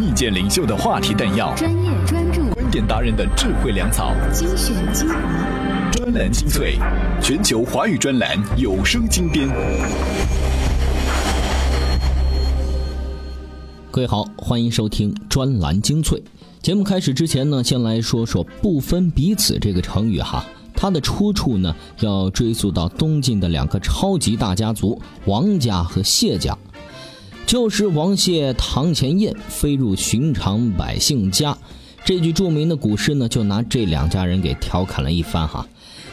意见领袖的话题弹药，专业专注，观点达人的智慧粮草，精选精华，专栏精粹，全球华语专栏有声精编。各位好，欢迎收听专栏精粹。节目开始之前呢，先来说说“不分彼此”这个成语哈。它的出处呢，要追溯到东晋的两个超级大家族王家和谢家。旧时王谢堂前燕，飞入寻常百姓家。这句著名的古诗呢，就拿这两家人给调侃了一番哈。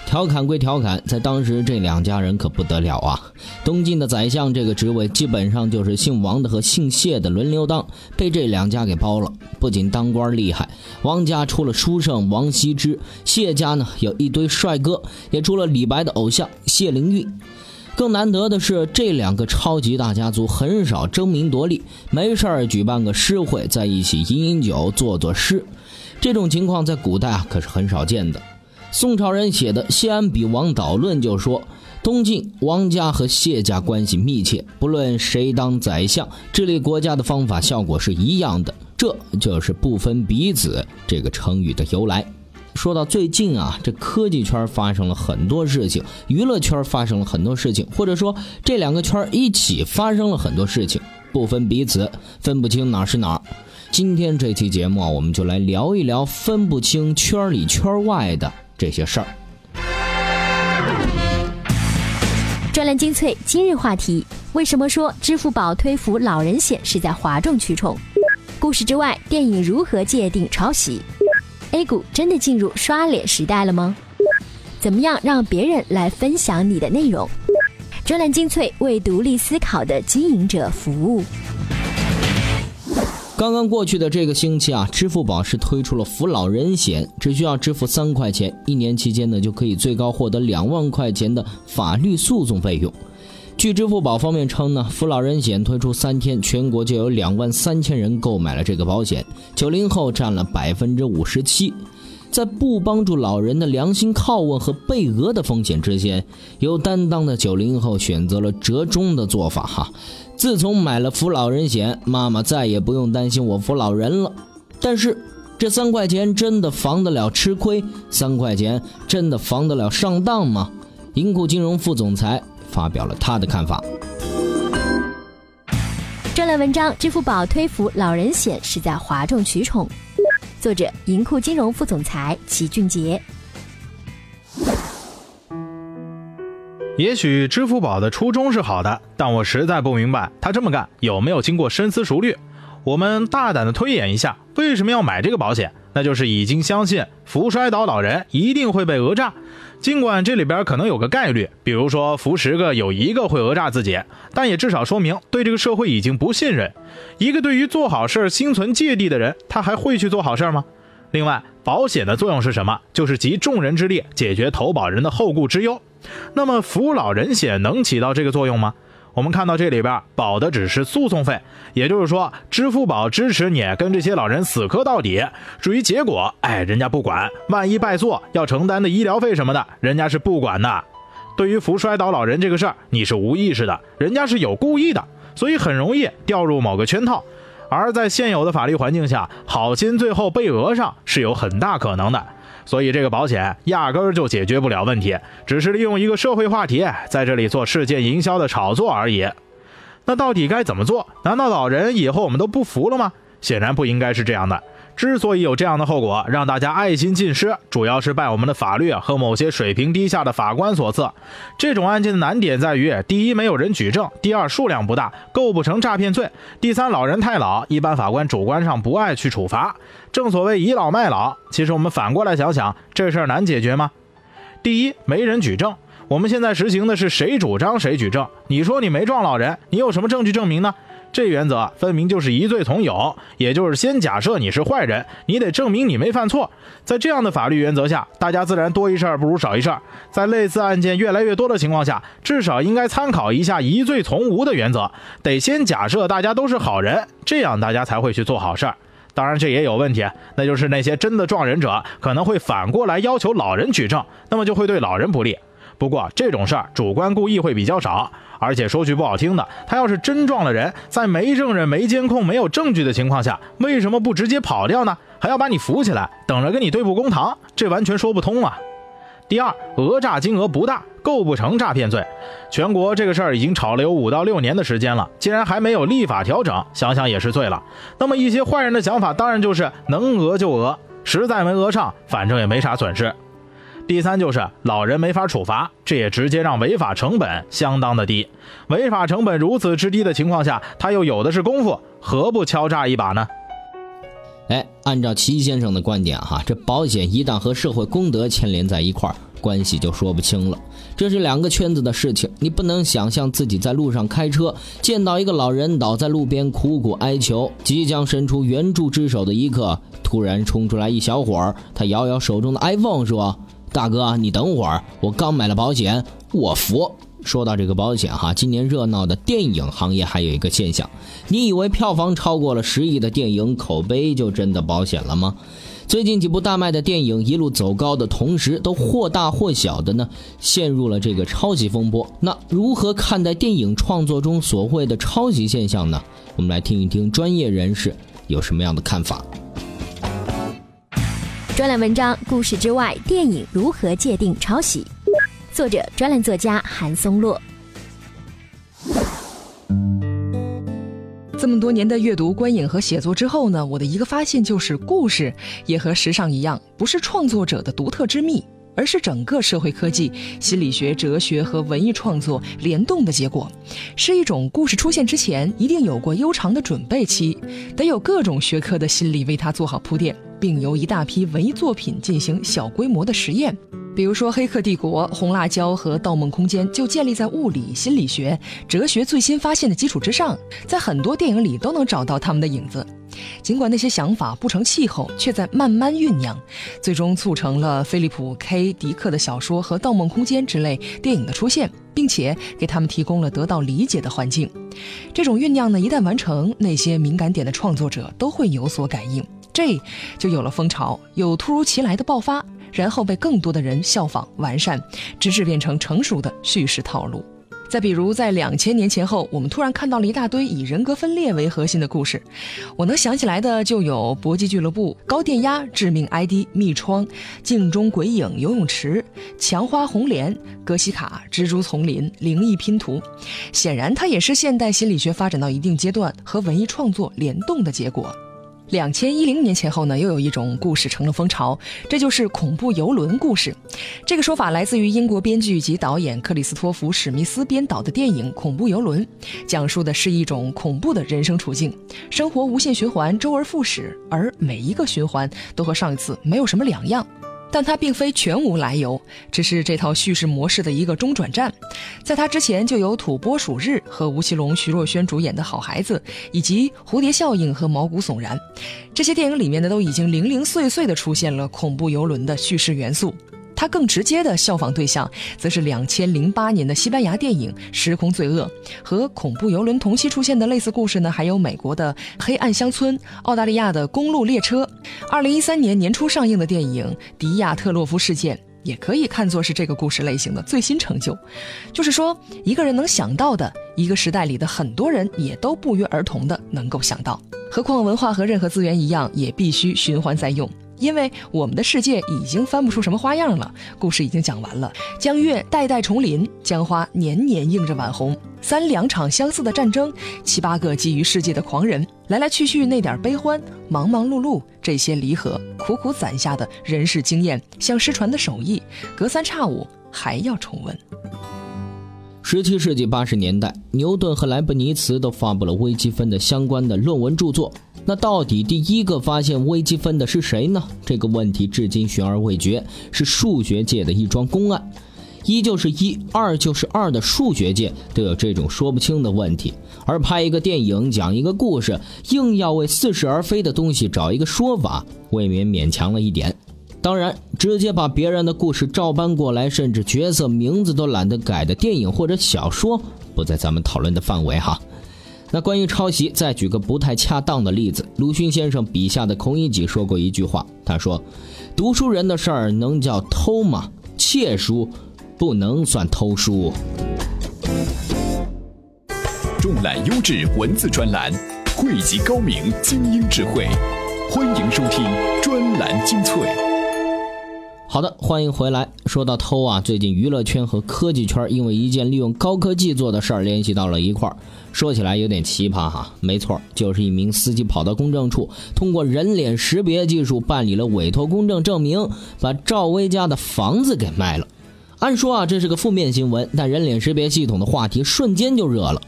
调侃归调侃，在当时这两家人可不得了啊！东晋的宰相这个职位，基本上就是姓王的和姓谢的轮流当，被这两家给包了。不仅当官厉害，王家出了书圣王羲之，谢家呢有一堆帅哥，也出了李白的偶像谢灵运。更难得的是，这两个超级大家族很少争名夺利，没事儿举办个诗会，在一起饮饮酒，作作诗。这种情况在古代啊可是很少见的。宋朝人写的《谢安比王导论》就说，东晋王家和谢家关系密切，不论谁当宰相，治理国家的方法效果是一样的。这就是“不分彼此”这个成语的由来。说到最近啊，这科技圈发生了很多事情，娱乐圈发生了很多事情，或者说这两个圈一起发生了很多事情，不分彼此，分不清哪是哪儿。今天这期节目啊，我们就来聊一聊分不清圈里圈外的。这些事儿。专栏精粹今日话题：为什么说支付宝推服老人险是在哗众取宠？故事之外，电影如何界定抄袭？A 股真的进入刷脸时代了吗？怎么样让别人来分享你的内容？专栏精粹为独立思考的经营者服务。刚刚过去的这个星期啊，支付宝是推出了扶老人险，只需要支付三块钱，一年期间呢就可以最高获得两万块钱的法律诉讼费用。据支付宝方面称呢，扶老人险推出三天，全国就有两万三千人购买了这个保险，九零后占了百分之五十七。在不帮助老人的良心拷问和被讹的风险之间，有担当的九零后选择了折中的做法哈。自从买了扶老人险，妈妈再也不用担心我扶老人了。但是，这三块钱真的防得了吃亏？三块钱真的防得了上当吗？银库金融副总裁发表了他的看法。专栏文章：支付宝推扶老人险是在哗众取宠。作者：银库金融副总裁齐俊杰。也许支付宝的初衷是好的，但我实在不明白他这么干有没有经过深思熟虑。我们大胆的推演一下，为什么要买这个保险？那就是已经相信扶摔倒老人一定会被讹诈，尽管这里边可能有个概率，比如说扶十个有一个会讹诈自己，但也至少说明对这个社会已经不信任。一个对于做好事心存芥蒂的人，他还会去做好事吗？另外，保险的作用是什么？就是集众人之力解决投保人的后顾之忧。那么扶老人险能起到这个作用吗？我们看到这里边保的只是诉讼费，也就是说，支付宝支持你跟这些老人死磕到底。至于结果，哎，人家不管。万一败诉，要承担的医疗费什么的，人家是不管的。对于扶摔倒老人这个事儿，你是无意识的，人家是有故意的，所以很容易掉入某个圈套。而在现有的法律环境下，好心最后被讹上是有很大可能的。所以这个保险压根儿就解决不了问题，只是利用一个社会话题在这里做事件营销的炒作而已。那到底该怎么做？难道老人以后我们都不服了吗？显然不应该是这样的。之所以有这样的后果，让大家爱心尽失，主要是拜我们的法律和某些水平低下的法官所赐。这种案件的难点在于：第一，没有人举证；第二，数量不大，构不成诈骗罪；第三，老人太老，一般法官主观上不爱去处罚。正所谓倚老卖老。其实我们反过来想想，这事儿难解决吗？第一，没人举证。我们现在实行的是谁主张谁举证。你说你没撞老人，你有什么证据证明呢？这原则分明就是疑罪从有，也就是先假设你是坏人，你得证明你没犯错。在这样的法律原则下，大家自然多一事不如少一事。在类似案件越来越多的情况下，至少应该参考一下疑罪从无的原则，得先假设大家都是好人，这样大家才会去做好事儿。当然，这也有问题，那就是那些真的撞人者可能会反过来要求老人举证，那么就会对老人不利。不过这种事儿主观故意会比较少，而且说句不好听的，他要是真撞了人，在没证人、没监控、没有证据的情况下，为什么不直接跑掉呢？还要把你扶起来，等着跟你对簿公堂，这完全说不通啊！第二，讹诈金额不大，构不成诈骗罪。全国这个事儿已经吵了有五到六年的时间了，既然还没有立法调整，想想也是醉了。那么一些坏人的想法当然就是能讹就讹，实在没讹上，反正也没啥损失。第三就是老人没法处罚，这也直接让违法成本相当的低。违法成本如此之低的情况下，他又有的是功夫，何不敲诈一把呢？哎，按照齐先生的观点哈，这保险一旦和社会公德牵连在一块儿，关系就说不清了。这是两个圈子的事情，你不能想象自己在路上开车，见到一个老人倒在路边苦苦哀求，即将伸出援助之手的一刻，突然冲出来一小伙儿，他摇摇手中的 iPhone 说。大哥，你等会儿，我刚买了保险，我服。说到这个保险哈，今年热闹的电影行业还有一个现象，你以为票房超过了十亿的电影口碑就真的保险了吗？最近几部大卖的电影一路走高的同时，都或大或小的呢陷入了这个抄袭风波。那如何看待电影创作中所谓的抄袭现象呢？我们来听一听专业人士有什么样的看法。专栏文章《故事之外：电影如何界定抄袭》，作者专栏作家韩松洛。这么多年的阅读、观影和写作之后呢，我的一个发现就是，故事也和时尚一样，不是创作者的独特之秘，而是整个社会科技、心理学、哲学和文艺创作联动的结果，是一种故事出现之前一定有过悠长的准备期，得有各种学科的心理为它做好铺垫。并由一大批文艺作品进行小规模的实验，比如说《黑客帝国》《红辣椒》和《盗梦空间》就建立在物理、心理学、哲学最新发现的基础之上，在很多电影里都能找到他们的影子。尽管那些想法不成气候，却在慢慢酝酿，最终促成了菲利普 ·K· 迪克的小说和《盗梦空间》之类电影的出现，并且给他们提供了得到理解的环境。这种酝酿呢，一旦完成，那些敏感点的创作者都会有所感应。这就有了风潮，有突如其来的爆发，然后被更多的人效仿完善，直至变成成熟的叙事套路。再比如，在两千年前后，我们突然看到了一大堆以人格分裂为核心的故事。我能想起来的就有搏击俱乐部、高电压、致命 ID、密窗、镜中鬼影、游泳池、强花红莲、格西卡、蜘蛛丛林、灵异拼图。显然，它也是现代心理学发展到一定阶段和文艺创作联动的结果。两千一零年前后呢，又有一种故事成了风潮，这就是恐怖游轮故事。这个说法来自于英国编剧及导演克里斯托弗·史密斯编导的电影《恐怖游轮》，讲述的是一种恐怖的人生处境，生活无限循环，周而复始，而每一个循环都和上一次没有什么两样。但它并非全无来由，只是这套叙事模式的一个中转站。在它之前，就有《土拨鼠日》和吴奇隆、徐若瑄主演的好孩子，以及《蝴蝶效应》和毛骨悚然。这些电影里面呢，都已经零零碎碎地出现了恐怖游轮的叙事元素。它更直接的效仿对象，则是两千零八年的西班牙电影《时空罪恶》和恐怖游轮同期出现的类似故事呢，还有美国的《黑暗乡村》、澳大利亚的《公路列车》。二零一三年年初上映的电影《迪亚特洛夫事件》也可以看作是这个故事类型的最新成就。就是说，一个人能想到的，一个时代里的很多人也都不约而同的能够想到。何况文化和任何资源一样，也必须循环再用。因为我们的世界已经翻不出什么花样了，故事已经讲完了。江月代代重临，江花年年映着晚红。三两场相似的战争，七八个觊觎世界的狂人，来来去去那点悲欢，忙忙碌碌这些离合，苦苦攒下的人世经验，像失传的手艺，隔三差五还要重温。十七世纪八十年代，牛顿和莱布尼茨都发布了微积分的相关的论文著作。那到底第一个发现微积分的是谁呢？这个问题至今悬而未决，是数学界的一桩公案。一就是一，二就是二的数学界都有这种说不清的问题。而拍一个电影讲一个故事，硬要为似是而非的东西找一个说法，未免勉强了一点。当然，直接把别人的故事照搬过来，甚至角色名字都懒得改的电影或者小说，不在咱们讨论的范围哈。那关于抄袭，再举个不太恰当的例子。鲁迅先生笔下的孔乙己说过一句话，他说：“读书人的事儿能叫偷吗？窃书不能算偷书。重揽优质文字专栏，汇集高明精英智慧，欢迎收听专栏精粹。好的，欢迎回来。说到偷啊，最近娱乐圈和科技圈因为一件利用高科技做的事儿联系到了一块儿。说起来有点奇葩哈，没错，就是一名司机跑到公证处，通过人脸识别技术办理了委托公证证明，把赵薇家的房子给卖了。按说啊，这是个负面新闻，但人脸识别系统的话题瞬间就热了，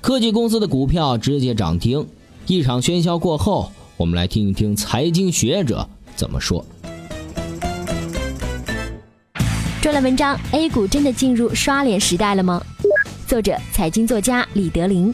科技公司的股票直接涨停。一场喧嚣过后，我们来听一听财经学者怎么说。专栏文章：A 股真的进入刷脸时代了吗？作者：财经作家李德林。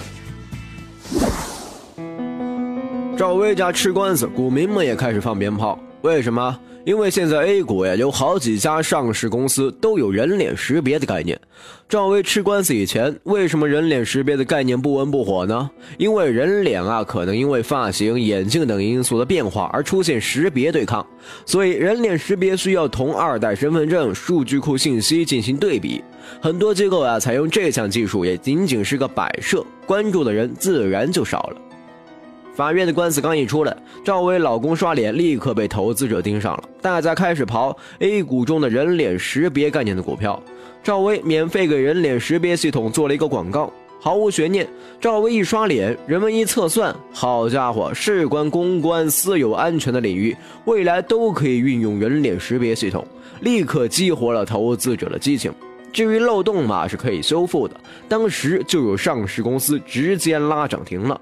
赵薇家吃官司，股民们也开始放鞭炮。为什么？因为现在 A 股呀，有好几家上市公司都有人脸识别的概念。赵薇吃官司以前，为什么人脸识别的概念不温不火呢？因为人脸啊，可能因为发型、眼镜等因素的变化而出现识别对抗，所以人脸识别需要同二代身份证数据库信息进行对比。很多机构啊，采用这项技术也仅仅是个摆设，关注的人自然就少了。法院的官司刚一出来，赵薇老公刷脸立刻被投资者盯上了，大家开始刨 A 股中的人脸识别概念的股票。赵薇免费给人脸识别系统做了一个广告，毫无悬念，赵薇一刷脸，人们一测算，好家伙，事关公关、私有安全的领域，未来都可以运用人脸识别系统，立刻激活了投资者的激情。至于漏洞嘛，是可以修复的，当时就有上市公司直接拉涨停了。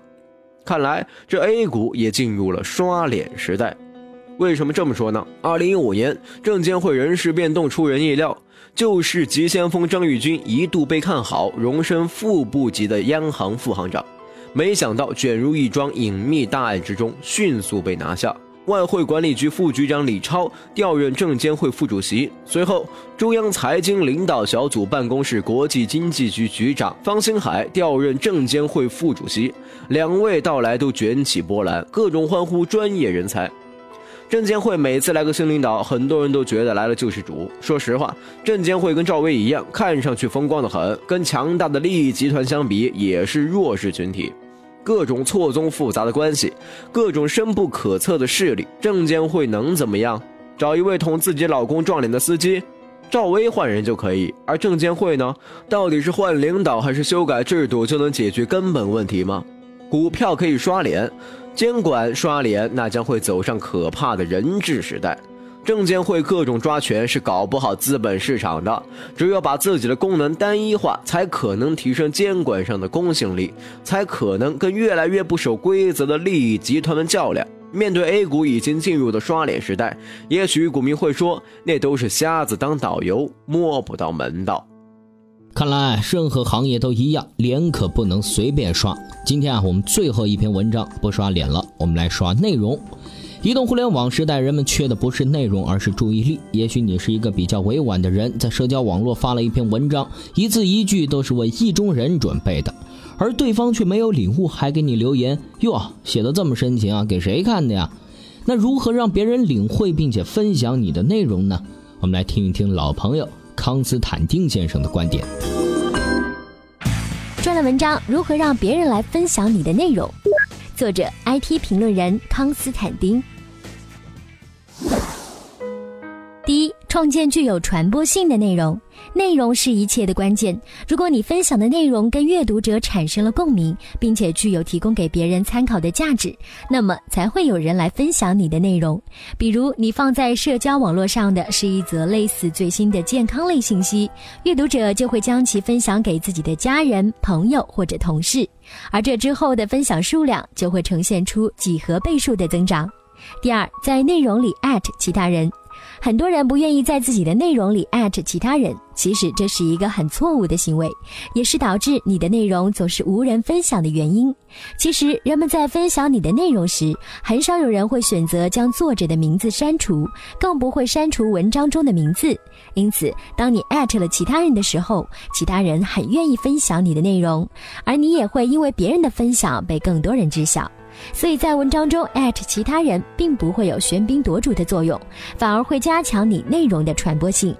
看来这 A 股也进入了刷脸时代，为什么这么说呢？二零一五年证监会人事变动出人意料，就是急先锋张玉军一度被看好，荣升副部级的央行副行长，没想到卷入一桩隐秘大案之中，迅速被拿下。外汇管理局副局长李超调任证监会副主席，随后中央财经领导小组办公室国际经济局局长方星海调任证监会副主席，两位到来都卷起波澜，各种欢呼专业人才。证监会每次来个新领导，很多人都觉得来了救世主。说实话，证监会跟赵薇一样，看上去风光的很，跟强大的利益集团相比，也是弱势群体。各种错综复杂的关系，各种深不可测的势力，证监会能怎么样？找一位捅自己老公撞脸的司机，赵薇换人就可以。而证监会呢？到底是换领导还是修改制度就能解决根本问题吗？股票可以刷脸，监管刷脸，那将会走上可怕的人质时代。证监会各种抓权是搞不好资本市场的，只有把自己的功能单一化，才可能提升监管上的公信力，才可能跟越来越不守规则的利益集团们较量。面对 A 股已经进入的刷脸时代，也许股民会说，那都是瞎子当导游，摸不到门道。看来任何行业都一样，脸可不能随便刷。今天啊，我们最后一篇文章不刷脸了，我们来刷内容。移动互联网时代，人们缺的不是内容，而是注意力。也许你是一个比较委婉的人，在社交网络发了一篇文章，一字一句都是为意中人准备的，而对方却没有领悟，还给你留言：“哟，写的这么深情啊，给谁看的呀？”那如何让别人领会并且分享你的内容呢？我们来听一听老朋友康斯坦丁先生的观点。专栏文章：如何让别人来分享你的内容？作者：IT 评论人康斯坦丁。创建具有传播性的内容。内容是一切的关键。如果你分享的内容跟阅读者产生了共鸣，并且具有提供给别人参考的价值，那么才会有人来分享你的内容。比如，你放在社交网络上的是一则类似最新的健康类信息，阅读者就会将其分享给自己的家人、朋友或者同事，而这之后的分享数量就会呈现出几何倍数的增长。第二，在内容里其他人。很多人不愿意在自己的内容里其他人，其实这是一个很错误的行为，也是导致你的内容总是无人分享的原因。其实人们在分享你的内容时，很少有人会选择将作者的名字删除，更不会删除文章中的名字。因此，当你了其他人的时候，其他人很愿意分享你的内容，而你也会因为别人的分享被更多人知晓。所以在文章中其他人，并不会有喧宾夺主的作用，反而会加强你内容的传播性。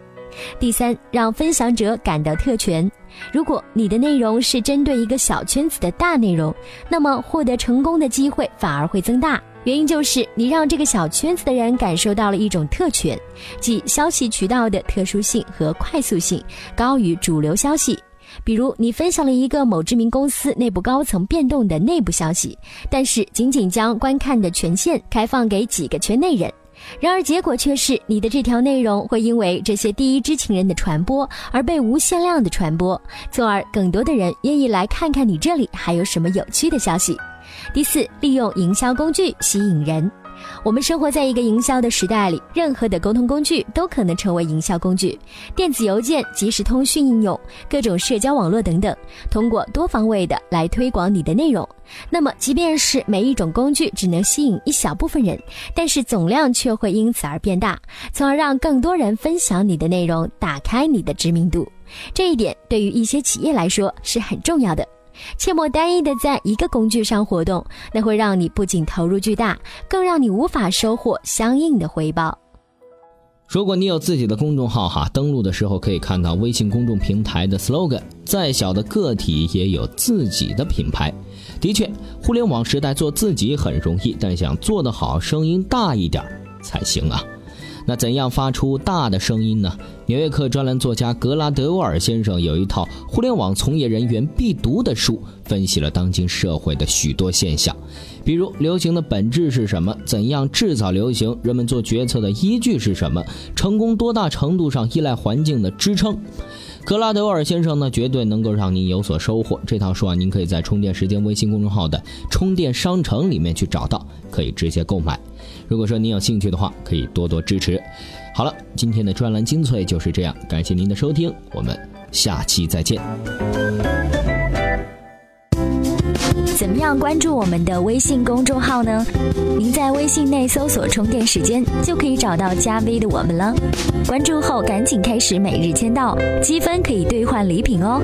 第三，让分享者感到特权。如果你的内容是针对一个小圈子的大内容，那么获得成功的机会反而会增大。原因就是你让这个小圈子的人感受到了一种特权，即消息渠道的特殊性和快速性高于主流消息。比如，你分享了一个某知名公司内部高层变动的内部消息，但是仅仅将观看的权限开放给几个圈内人。然而，结果却是你的这条内容会因为这些第一知情人的传播而被无限量的传播，从而更多的人愿意来看看你这里还有什么有趣的消息。第四，利用营销工具吸引人。我们生活在一个营销的时代里，任何的沟通工具都可能成为营销工具。电子邮件、即时通讯应用、各种社交网络等等，通过多方位的来推广你的内容。那么，即便是每一种工具只能吸引一小部分人，但是总量却会因此而变大，从而让更多人分享你的内容，打开你的知名度。这一点对于一些企业来说是很重要的。切莫单一的在一个工具上活动，那会让你不仅投入巨大，更让你无法收获相应的回报。如果你有自己的公众号哈，登录的时候可以看到微信公众平台的 slogan：再小的个体也有自己的品牌。的确，互联网时代做自己很容易，但想做得好，声音大一点才行啊。那怎样发出大的声音呢？纽约客专栏作家格拉德沃尔先生有一套互联网从业人员必读的书，分析了当今社会的许多现象，比如流行的本质是什么？怎样制造流行？人们做决策的依据是什么？成功多大程度上依赖环境的支撑？格拉德沃尔先生呢，绝对能够让您有所收获。这套书啊，您可以在充电时间微信公众号的充电商城里面去找到，可以直接购买。如果说您有兴趣的话，可以多多支持。好了，今天的专栏精粹就是这样，感谢您的收听，我们下期再见。怎么样关注我们的微信公众号呢？您在微信内搜索“充电时间”就可以找到加 V 的我们了。关注后赶紧开始每日签到，积分可以兑换礼品哦。